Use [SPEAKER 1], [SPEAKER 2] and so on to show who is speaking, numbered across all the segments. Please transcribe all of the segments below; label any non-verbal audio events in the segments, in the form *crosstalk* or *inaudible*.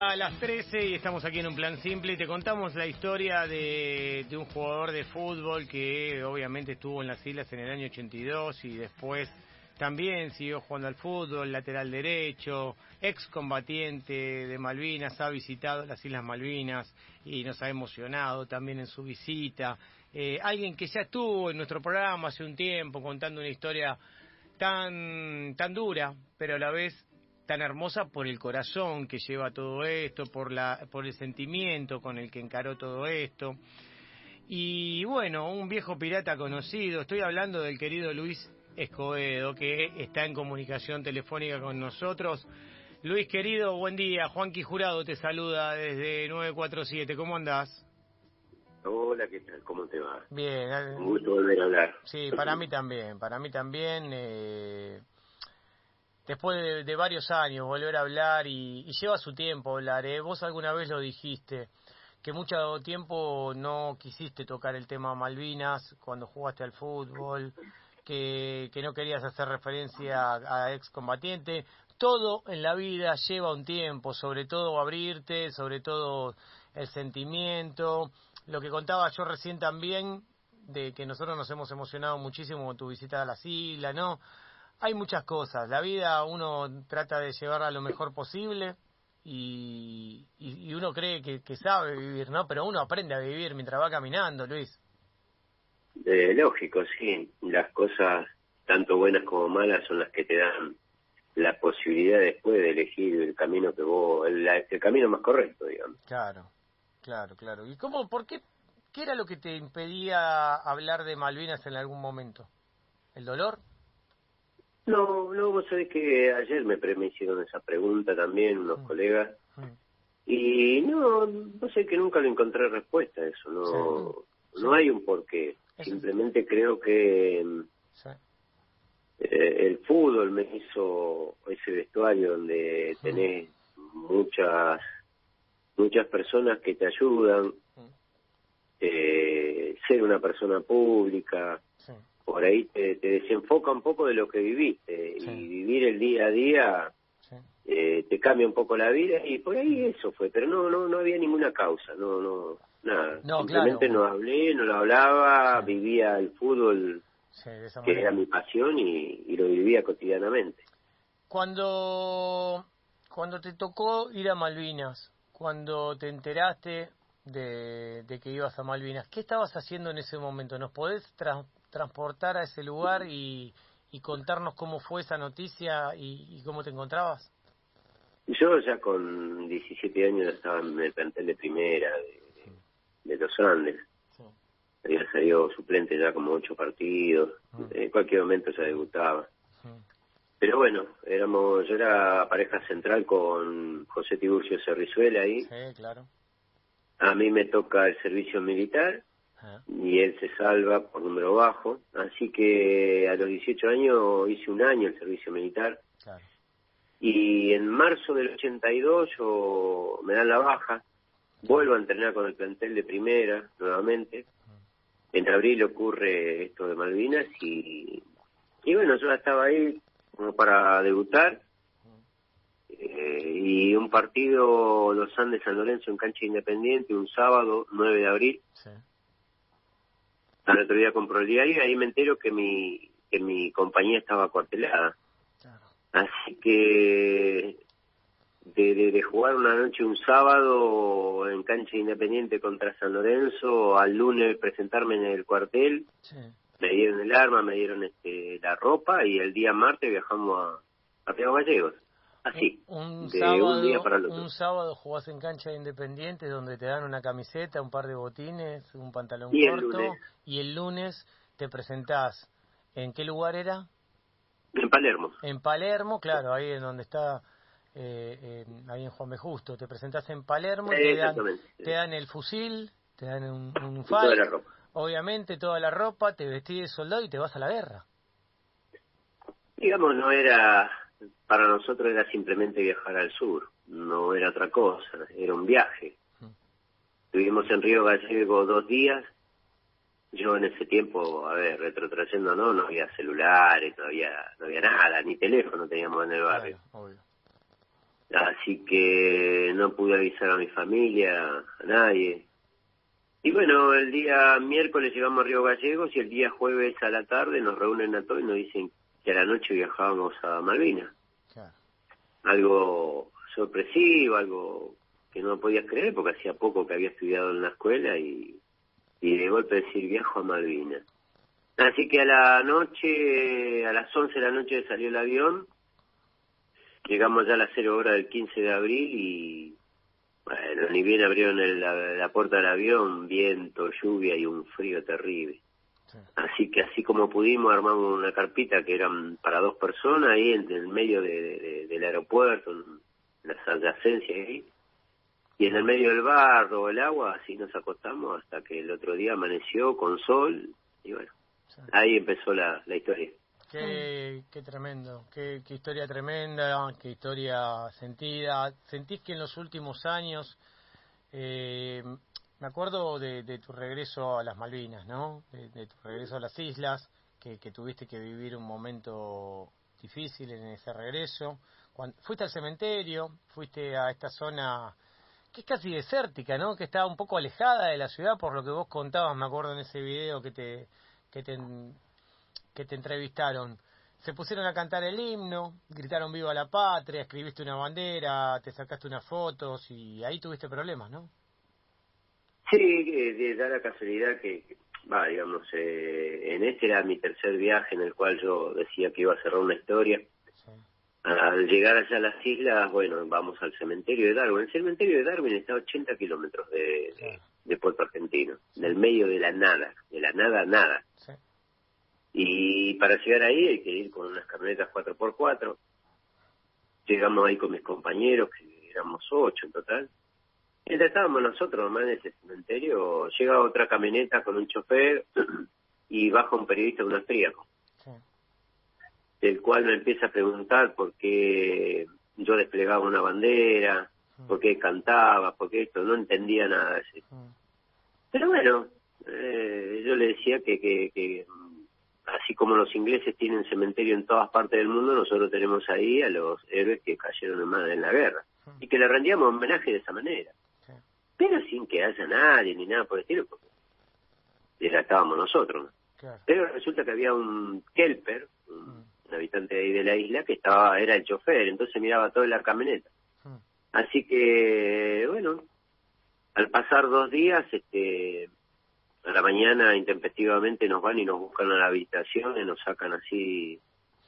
[SPEAKER 1] A las 13 y estamos aquí en un plan simple y te contamos la historia de, de, un jugador de fútbol que obviamente estuvo en las islas en el año 82 y después también siguió jugando al fútbol, lateral derecho, excombatiente de Malvinas, ha visitado las Islas Malvinas y nos ha emocionado también en su visita. Eh, alguien que ya estuvo en nuestro programa hace un tiempo contando una historia tan, tan dura, pero a la vez tan hermosa por el corazón que lleva todo esto, por, la, por el sentimiento con el que encaró todo esto. Y bueno, un viejo pirata conocido, estoy hablando del querido Luis Escobedo, que está en comunicación telefónica con nosotros. Luis querido, buen día. Juanqui Jurado te saluda desde 947. ¿Cómo andás?
[SPEAKER 2] Hola, ¿qué tal? ¿Cómo te va?
[SPEAKER 1] Bien.
[SPEAKER 2] Un gusto volver a hablar.
[SPEAKER 1] Sí, para mí también, para mí también. Eh después de, varios años volver a hablar y, lleva su tiempo hablar. ¿eh? Vos alguna vez lo dijiste, que mucho tiempo no quisiste tocar el tema Malvinas cuando jugaste al fútbol, que, no querías hacer referencia a, a excombatiente. Todo en la vida lleva un tiempo, sobre todo abrirte, sobre todo el sentimiento. Lo que contaba yo recién también, de que nosotros nos hemos emocionado muchísimo con tu visita a las islas, ¿no? Hay muchas cosas. La vida uno trata de llevarla lo mejor posible y, y, uno cree que, sabe vivir, ¿no? Pero uno aprende a vivir mientras va caminando, Luis.
[SPEAKER 2] Eh, lógico, sí. Las cosas, tanto buenas como malas, son las que te dan la posibilidad después de elegir el camino que vos, el, el camino más correcto, digamos.
[SPEAKER 1] Claro, claro, claro. ¿Y cómo, por qué, qué era lo que te impedía hablar de Malvinas en algún momento? ¿El dolor?
[SPEAKER 2] No, no, vos sabés que ayer me, me hicieron esa pregunta también unos mm. colegas. Mm. y no, no sé que nunca le encontré respuesta a eso, no, no. hay un porqué, simplemente creo que eh, el fútbol me hizo ese vestuario donde mm. tenés muchas muchas personas que te ayudan, eh, ser una persona pública, por ahí te, desenfoca un poco de lo que viviste y vivir el día a día eh, te cambia un poco la vida y por ahí eso fue, pero no no no había ninguna causa, no no nada, simplemente no hablé, no lo hablaba, vivía el fútbol que era mi pasión y, y, lo vivía cotidianamente.
[SPEAKER 1] Cuando cuando te tocó ir a Malvinas, cuando te enteraste de, de que ibas a Malvinas, ¿qué estabas haciendo en ese momento? ¿Nos podés transportar a ese lugar y, y contarnos cómo fue esa noticia y, cómo te encontrabas?
[SPEAKER 2] Yo ya con 17 años estaba en el plantel de primera de, los Andes. Había salido suplente ya como ocho partidos. En cualquier momento ya debutaba. Pero bueno, éramos, yo era pareja central con José Tiburcio Cerrizuela ahí.
[SPEAKER 1] Sí, claro.
[SPEAKER 2] A mí me toca el servicio militar y él se salva por número bajo. Así que a los 18 años hice un año el servicio militar. Y en marzo del 82 yo me dan la baja, vuelvo a entrenar con el plantel de primera nuevamente. En abril ocurre esto de Malvinas y, y bueno, yo estaba ahí como para debutar. Eh, y un partido Los Andes San Lorenzo en cancha independiente un sábado 9 de abril al otro día compró el diario y ahí me entero que mi, que mi compañía estaba cuartelada. Así que de, de, jugar una noche un sábado en cancha independiente contra San Lorenzo, al lunes presentarme en el cuartel, me dieron el arma, me dieron este, la ropa y el día martes viajamos a, a Río Gallegos. Así,
[SPEAKER 1] un, sábado, un día para el otro. Un sábado jugás en cancha de Independiente donde te dan una camiseta, un par de botines, un pantalón corto y el lunes te presentás. ¿En qué lugar era?
[SPEAKER 2] En Palermo.
[SPEAKER 1] En Palermo, claro, ahí en donde está, eh, ahí en Juan B. Justo. Te presentás en Palermo y te dan, te dan el fusil, te dan un, un obviamente toda la ropa, te vestís de soldado y te vas a la guerra.
[SPEAKER 2] Digamos, no era para nosotros era simplemente viajar al sur, no era otra cosa, era un viaje. Estuvimos en Río Gallego dos días. Yo en ese tiempo, a ver, retrotrayendo, no, no había celulares, no había, no había nada, ni teléfono teníamos en el barrio. Así que no pude avisar a mi familia, a nadie. Y bueno, el día miércoles llegamos a Río Gallegos y el día jueves a la tarde nos reúnen a todos y nos dicen que a la noche viajábamos a Malvinas. Algo sorpresivo, algo que no podías creer porque hacía poco que había estudiado en la escuela y, y de golpe decir viajo a Malvinas. Así que a la noche, a las 11 de la noche salió el avión, llegamos ya a las 0 horas del 15 de abril y bueno, ni bien abrieron la, puerta del avión, viento, lluvia y un frío terrible. Así que así como pudimos armamos una carpita que eran para dos personas ahí en el medio del aeropuerto, en las adyacencias ahí. Y en el medio del barro, el agua, así nos acostamos hasta que el otro día amaneció con sol y bueno, ahí empezó la, la historia.
[SPEAKER 1] Qué, qué tremendo, qué, qué, historia tremenda, qué historia sentida. ¿Sentís que en los últimos años, eh, me acuerdo de, de, tu regreso a las Malvinas, ¿no? De, tu regreso a las islas, que, que, tuviste que vivir un momento difícil en ese regreso. Fuiste al cementerio, fuiste a esta zona que es casi desértica, ¿no? Que estaba un poco alejada de la ciudad, por lo que vos contabas, me acuerdo en ese video que te, que te, que te entrevistaron. Se pusieron a cantar el himno, gritaron viva la patria, escribiste una bandera, te sacaste unas fotos y ahí tuviste problemas, ¿no?
[SPEAKER 2] Sí, de, da la casualidad que, va, digamos, eh, en este era mi tercer viaje en el cual yo decía que iba a cerrar una historia al llegar allá a las islas, bueno, vamos al cementerio de Darwin. El cementerio de Darwin está a 80 kilómetros de, de, Puerto Argentino, en el medio de la nada, de la nada nada. Y para llegar ahí hay que ir con unas camionetas 4x4. Llegamos ahí con mis compañeros, que éramos ocho en total. Mientras estábamos nosotros nomás en ese cementerio, llega otra camioneta con un chofer *clears throat* y baja un periodista de un austríaco. Del cual me empieza a preguntar por qué yo desplegaba una bandera, por qué cantaba, por qué esto, no entendía nada. Pero bueno, eh, yo le decía que, que, así como los ingleses tienen cementerio en todas partes del mundo, nosotros tenemos ahí a los héroes que cayeron en la guerra. Y que le rendíamos homenaje de esa manera. Pero sin que haya nadie ni nada por el estilo, porque ya estábamos nosotros. Pero resulta que había un Kelper, un, un habitante de ahí de la isla, que estaba era el chofer, entonces miraba todo en la camioneta. Hmm. Así que, bueno, al pasar dos días, este, a la mañana intempestivamente nos van y nos buscan a la habitación y nos sacan así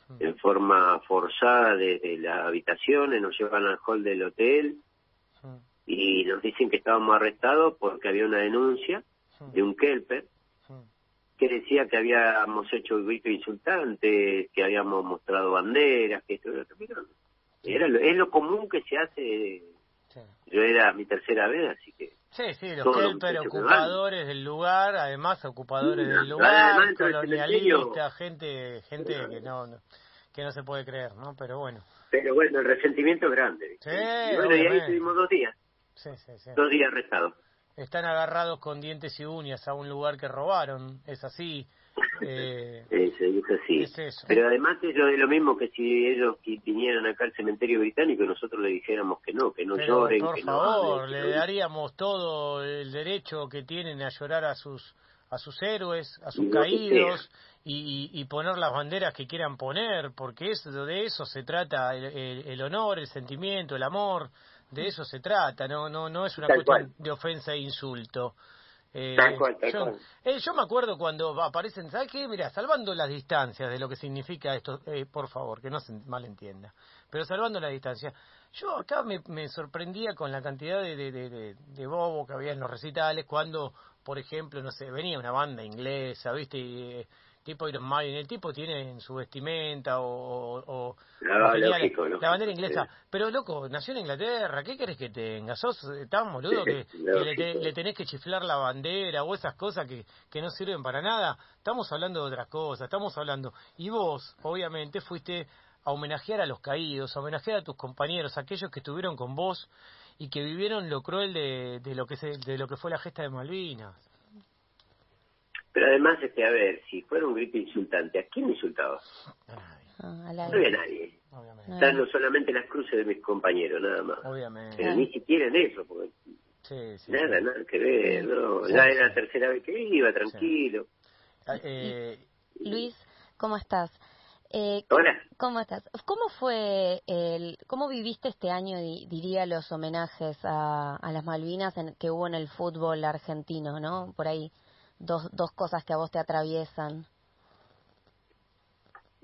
[SPEAKER 2] hmm. en forma forzada desde las habitaciones, nos llevan al hall del hotel. Y nos dicen que estábamos arrestados porque había una denuncia de un kelper que decía que habíamos hecho grito insultante, que habíamos mostrado banderas, que esto era lo, es lo común que se hace. Yo era mi tercera vez, así que.
[SPEAKER 1] Sí, sí, los Kelper ocupadores del lugar, además ocupadores del lugar, colonialistas, gente, gente que no, que no se puede creer, ¿no? Pero bueno.
[SPEAKER 2] Pero bueno, el resentimiento es grande. Sí, y bueno, y ahí estuvimos dos días. Sí, sí, sí. Dos días arrestados
[SPEAKER 1] están agarrados con dientes y uñas a un lugar que robaron, es así. *laughs*
[SPEAKER 2] Eh, es, así. Pero además es lo, lo mismo que si ellos vinieran acá al cementerio británico y nosotros le dijéramos que no, que no lloren.
[SPEAKER 1] Por favor, le daríamos todo el derecho que tienen a llorar a sus a sus héroes, a sus caídos y, y, poner las banderas que quieran poner, porque eso, de eso se trata, el honor, el sentimiento, el amor de eso se trata, no no no es una cuestión de ofensa e insulto. Eh, yo, eh, yo, me acuerdo cuando aparecen, ¿sabes qué? Mira, salvando las distancias de lo que significa esto, eh, por favor, que no se malentienda, pero salvando las distancias, yo acá me, me sorprendía con la cantidad de, de, de, de, bobo que había en los recitales cuando, por ejemplo, no sé, venía una banda inglesa, ¿viste? Y, tipo Iron Maiden, el tipo tiene en su vestimenta o,
[SPEAKER 2] la, bandera
[SPEAKER 1] inglesa, pero loco, nació en Inglaterra, ¿qué querés que tenga? ¿Sos tan boludo que, le, tenés que chiflar la bandera o esas cosas que, que no sirven para nada? Estamos hablando de otras cosas, estamos hablando, y vos, obviamente, fuiste a homenajear a los caídos, a homenajear a tus compañeros, aquellos que estuvieron con vos y que vivieron lo cruel de, de lo que se, de lo que fue la gesta de Malvinas.
[SPEAKER 2] Pero además, este, a ver, si fuera un grito insultante, ¿a quién insultaba? Ah, no había nadie. Están no solamente las cruces de mis compañeros, nada más. Obviamente. Pero ni siquiera en eso, porque nada, nada que ver, no. Ya era la tercera vez que iba, tranquilo.
[SPEAKER 3] Ah, eh, Luis, ¿cómo estás? Eh,
[SPEAKER 2] Hola.
[SPEAKER 3] ¿Cómo estás? ¿Cómo fue el, cómo viviste este año, diría, los homenajes a, a las Malvinas en, que hubo en el fútbol argentino, no? Por ahí dos, dos cosas que a vos te atraviesan.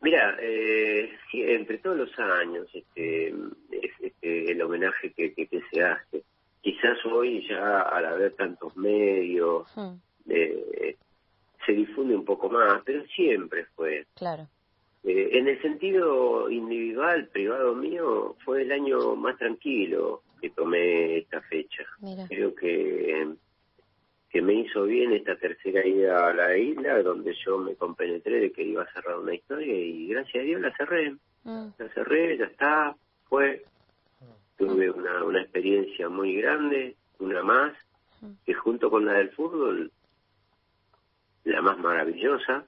[SPEAKER 2] Mira, eh, entre todos los años, este, este, el homenaje que, que, se hace, quizás hoy ya al haber tantos medios, hmm. eh, se difunde un poco más, pero siempre fue.
[SPEAKER 3] Claro.
[SPEAKER 2] Eh, en el sentido individual, privado mío, fue el año más tranquilo que tomé esta fecha. Creo que que me hizo bien esta tercera ida a la isla, donde yo me compenetré de que iba a cerrar una historia y gracias a Dios la cerré. Mm. La cerré, ya está, fue. Tuve una, una experiencia muy grande, una más, mm. que junto con la del fútbol, la más maravillosa.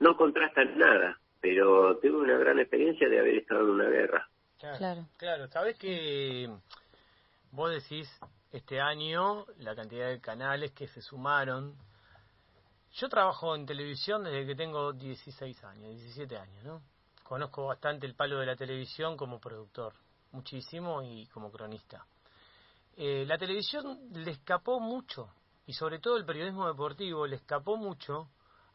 [SPEAKER 2] No contrastan nada, pero tuve una gran experiencia de haber estado en una guerra.
[SPEAKER 1] Claro, claro. Sabes que vos decís este año la cantidad de canales que se sumaron. Yo trabajo en televisión desde que tengo 16 años, 17 años, ¿no? Conozco bastante el palo de la televisión como productor, muchísimo y como cronista. Eh, la televisión le escapó mucho, y sobre todo el periodismo deportivo le escapó mucho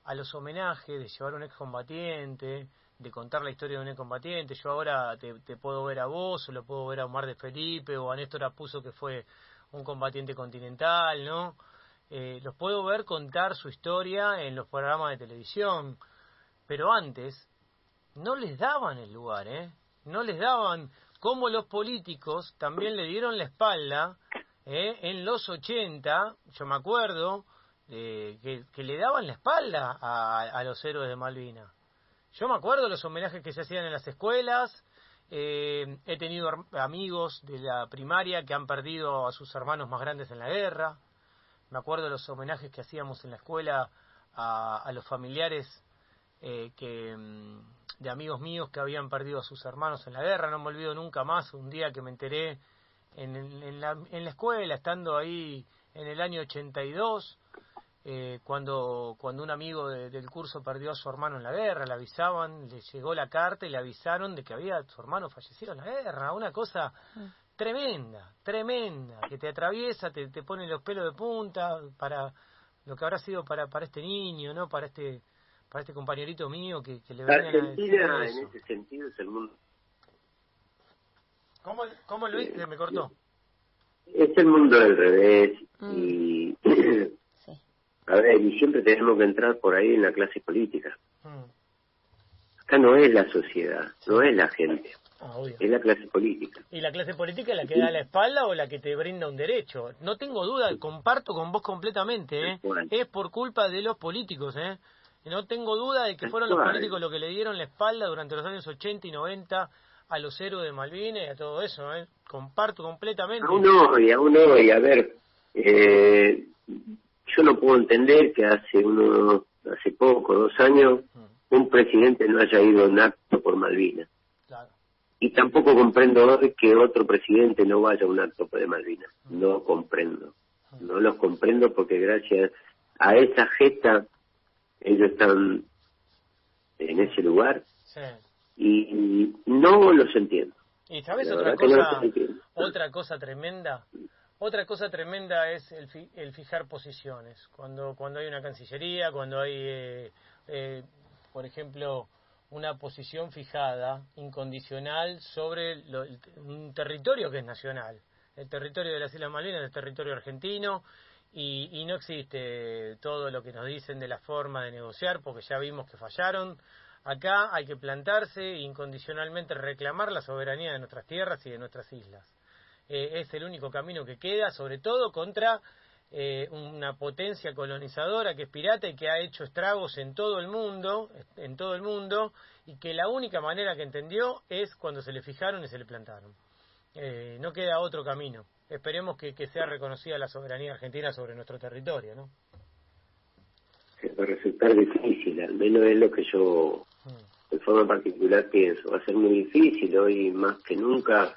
[SPEAKER 1] a los homenajes de llevar un excombatiente, de contar la historia de un excombatiente. Yo ahora te, te, puedo ver a vos, o lo puedo ver a Omar de Felipe, o a Néstor Apuso, que fue un combatiente continental, ¿no? Eh, los puedo ver contar su historia en los programas de televisión, pero antes no les daban el lugar, ¿eh? No les daban, como los políticos también le dieron la espalda, ¿eh? En los 80, yo me acuerdo, que, que, le daban la espalda a, a los héroes de Malvinas. Yo me acuerdo los homenajes que se hacían en las escuelas, eh, he tenido amigos de la primaria que han perdido a sus hermanos más grandes en la guerra. Me acuerdo los homenajes que hacíamos en la escuela a, los familiares eh, que, mm, de amigos míos que habían perdido a sus hermanos en la guerra. No me olvido nunca más un día que me enteré en, en, la, en la escuela, estando ahí en el año 82, eh, cuando, cuando un amigo del curso perdió a su hermano en la guerra, le avisaban, le llegó la carta y le avisaron de que había su hermano fallecido en la guerra, una cosa mm. tremenda, tremenda, que te atraviesa, te, te pone los pelos de punta para lo que habrá sido para, para este niño, ¿no? Para este para este compañerito mío que, que le
[SPEAKER 2] venía a en ese sentido es el mundo.
[SPEAKER 1] ¿Cómo, cómo Luis? Se me cortó.
[SPEAKER 2] Es el mundo del revés mm. y *clears throat* *coughs* A ver, y siempre tenemos que entrar por ahí en la clase política. Hmm. Acá no es la sociedad, no es la gente. Ah, es la clase política.
[SPEAKER 1] ¿Y la clase política es la que da la espalda o la que te brinda un derecho? No tengo duda, comparto con vos completamente, ¿eh? Es por culpa de los políticos, ¿eh? No tengo duda de que fueron los políticos los que le dieron la espalda durante los años 80 y 90 a los héroes de Malvinas y a todo eso, ¿eh? Comparto completamente.
[SPEAKER 2] Aún hoy, aún hoy, a ver, eh, yo no puedo entender que hace uno, hace poco, dos años, mm. un presidente no haya ido a un acto por Malvinas. Y tampoco comprendo hoy que otro presidente no vaya a un acto por Malvinas. Mm. No comprendo. Mm. No los comprendo porque gracias a esa gesta ellos están en ese lugar y, no los entiendo.
[SPEAKER 1] ¿Y sabes otra cosa, otra cosa tremenda? Otra cosa tremenda es el, el, fijar posiciones. Cuando, cuando hay una cancillería, cuando hay, eh, eh, por ejemplo, una posición fijada, incondicional, sobre un territorio que es nacional. El territorio de las Islas Malvinas es territorio argentino y, y no existe todo lo que nos dicen de la forma de negociar, porque ya vimos que fallaron. Acá hay que plantarse e incondicionalmente reclamar la soberanía de nuestras tierras y de nuestras islas. Eh, es el único camino que queda, sobre todo contra eh, una potencia colonizadora que es pirata y que ha hecho estragos en todo el mundo, en todo el mundo, y que la única manera que entendió es cuando se le fijaron y se le plantaron. Eh, no queda otro camino. Esperemos que, sea reconocida la soberanía argentina sobre nuestro territorio, ¿no?
[SPEAKER 2] va a resultar difícil, al menos es lo que yo mm. de forma particular pienso, va a ser muy difícil hoy más que nunca.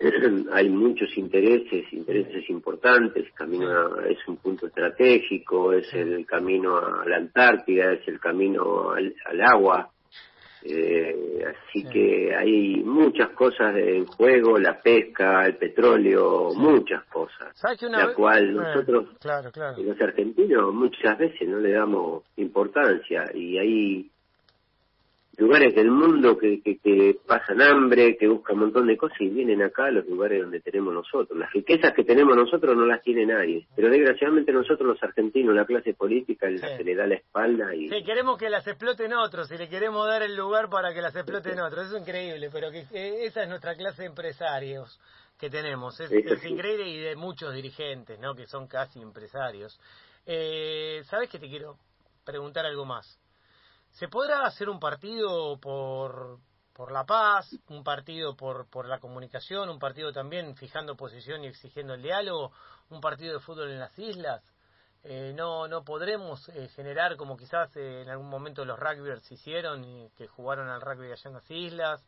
[SPEAKER 2] *clears throat* hay muchos intereses, intereses importantes, camino es un punto estratégico, es el camino a la Antártida, es el camino al, agua, eh, así que hay muchas cosas en juego, la pesca, el petróleo, muchas cosas, la cual nosotros, los argentinos, muchas veces no le damos importancia y hay lugares del mundo que, que, pasan hambre, que buscan un montón de cosas y vienen acá a los lugares donde tenemos nosotros. Las riquezas que tenemos nosotros no las tiene nadie, pero desgraciadamente nosotros los argentinos, la clase política, se le da la espalda y...
[SPEAKER 1] Sí, queremos que las exploten otros y le queremos dar el lugar para que las exploten otros, eso es increíble, pero que esa es nuestra clase de empresarios que tenemos, es, increíble y de muchos dirigentes, ¿no? Que son casi empresarios. Eh, ¿Sabes que te quiero preguntar algo más? ¿Se podrá hacer un partido por, por la paz, un partido por, por la comunicación, un partido también fijando posición y exigiendo el diálogo, un partido de fútbol en las islas? Eh, no, no podremos eh, generar como quizás eh, en algún momento los rugbyers hicieron que jugaron al rugby allá en las islas,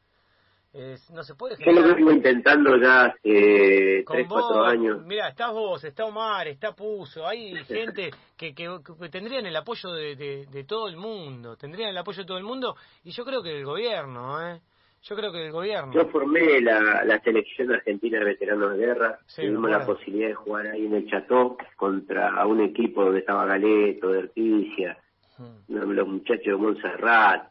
[SPEAKER 1] no se puede
[SPEAKER 2] Yo lo vengo intentando ya hace tres, cuatro años.
[SPEAKER 1] Mira, estás vos, está Omar, está Puso, hay *laughs* gente que, que, tendrían el apoyo de, de, todo el mundo, tendrían el apoyo de todo el mundo, y yo creo que del gobierno, ¿eh? Yo creo que del gobierno.
[SPEAKER 2] Yo formé la, la selección argentina de veteranos de guerra, tuvimos la posibilidad de jugar ahí en el Cható contra un equipo donde estaba Galeto, de Erticia, hmm. los muchachos de Montserrat,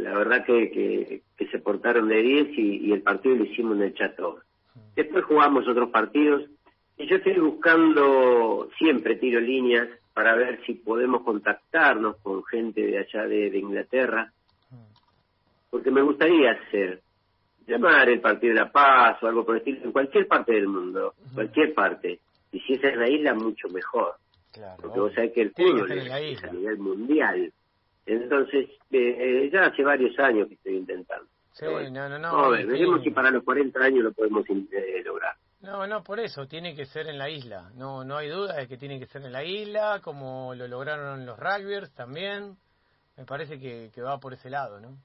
[SPEAKER 2] la verdad que, que, se portaron de 10 y, el partido lo hicimos en el Chateau. Después jugamos otros partidos y yo estoy buscando, siempre tiro líneas para ver si podemos contactarnos con gente de allá de, Inglaterra, porque me gustaría hacer, llamar el Partido de la Paz o algo por el estilo, en cualquier parte del mundo, cualquier parte. Y si es en la isla, mucho mejor. porque vos sabés que el fútbol es a nivel mundial. Entonces, eh, ya hace varios años que estoy intentando.
[SPEAKER 1] Sí, no, no, no.
[SPEAKER 2] veremos si para los 40 años lo podemos eh, lograr.
[SPEAKER 1] No, no, por eso, tiene que ser en la isla. No no hay duda de que tiene que ser en la isla, como lo lograron los rugbyers también. Me parece que, que va por ese lado, ¿no?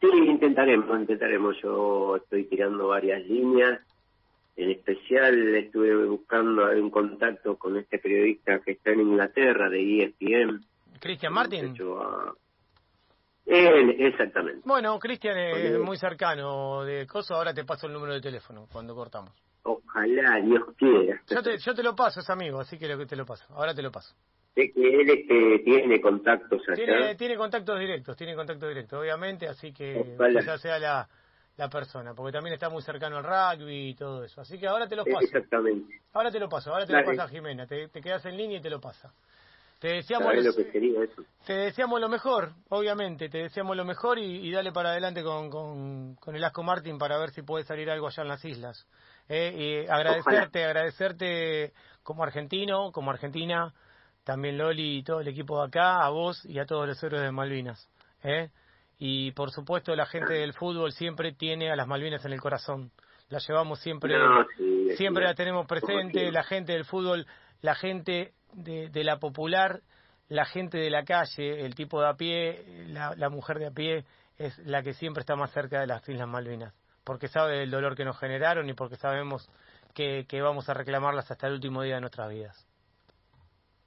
[SPEAKER 2] Sí, intentaremos, intentaremos. Yo estoy tirando varias líneas. En especial estuve buscando un contacto con este periodista que está en Inglaterra, de ESPN,
[SPEAKER 1] Cristian Martin.
[SPEAKER 2] Él, exactamente.
[SPEAKER 1] Bueno, Cristian es muy cercano de Coso, ahora te paso el número de teléfono cuando cortamos.
[SPEAKER 2] Ojalá, Dios quiera.
[SPEAKER 1] Yo te, yo te lo paso, es amigo, así que te lo paso. Ahora te lo paso.
[SPEAKER 2] Sé que él este, tiene contactos allá.
[SPEAKER 1] Tiene, tiene contactos directos, tiene contactos directos, obviamente, así que ya sea la, la persona, porque también está muy cercano al rugby y todo eso. Así que ahora te lo paso.
[SPEAKER 2] Exactamente.
[SPEAKER 1] Ahora te lo paso, ahora te lo pasa Jimena. Te, te quedas en línea y te lo pasa. Te deseamos,
[SPEAKER 2] lo que quería eso?
[SPEAKER 1] te deseamos lo mejor, obviamente, te deseamos lo mejor y, dale para adelante con, con, el Asco Martin para ver si puede salir algo allá en las islas. Eh, y agradecerte, agradecerte como argentino, como argentina, también Loli y todo el equipo de acá, a vos y a todos los héroes de Malvinas. ¿eh? Y por supuesto la gente del fútbol siempre tiene a las Malvinas en el corazón. La llevamos siempre, siempre la tenemos presente, la gente del fútbol, la gente de, la popular, la gente de la calle, el tipo de a pie, la, mujer de a pie, es la que siempre está más cerca de las Islas Malvinas, porque sabe del dolor que nos generaron y porque sabemos que, vamos a reclamarlas hasta el último día de nuestras vidas.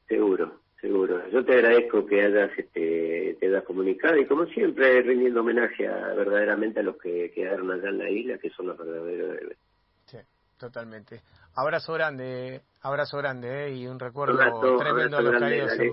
[SPEAKER 2] Seguro, seguro. Yo te agradezco que hayas este, te hayas comunicado y como siempre rindiendo homenaje a, verdaderamente a los que quedaron allá en la isla, que son los verdaderos héroes.
[SPEAKER 1] Totalmente. Abrazo grande, abrazo grande, ¿eh? y un recuerdo tremendo a los caídos en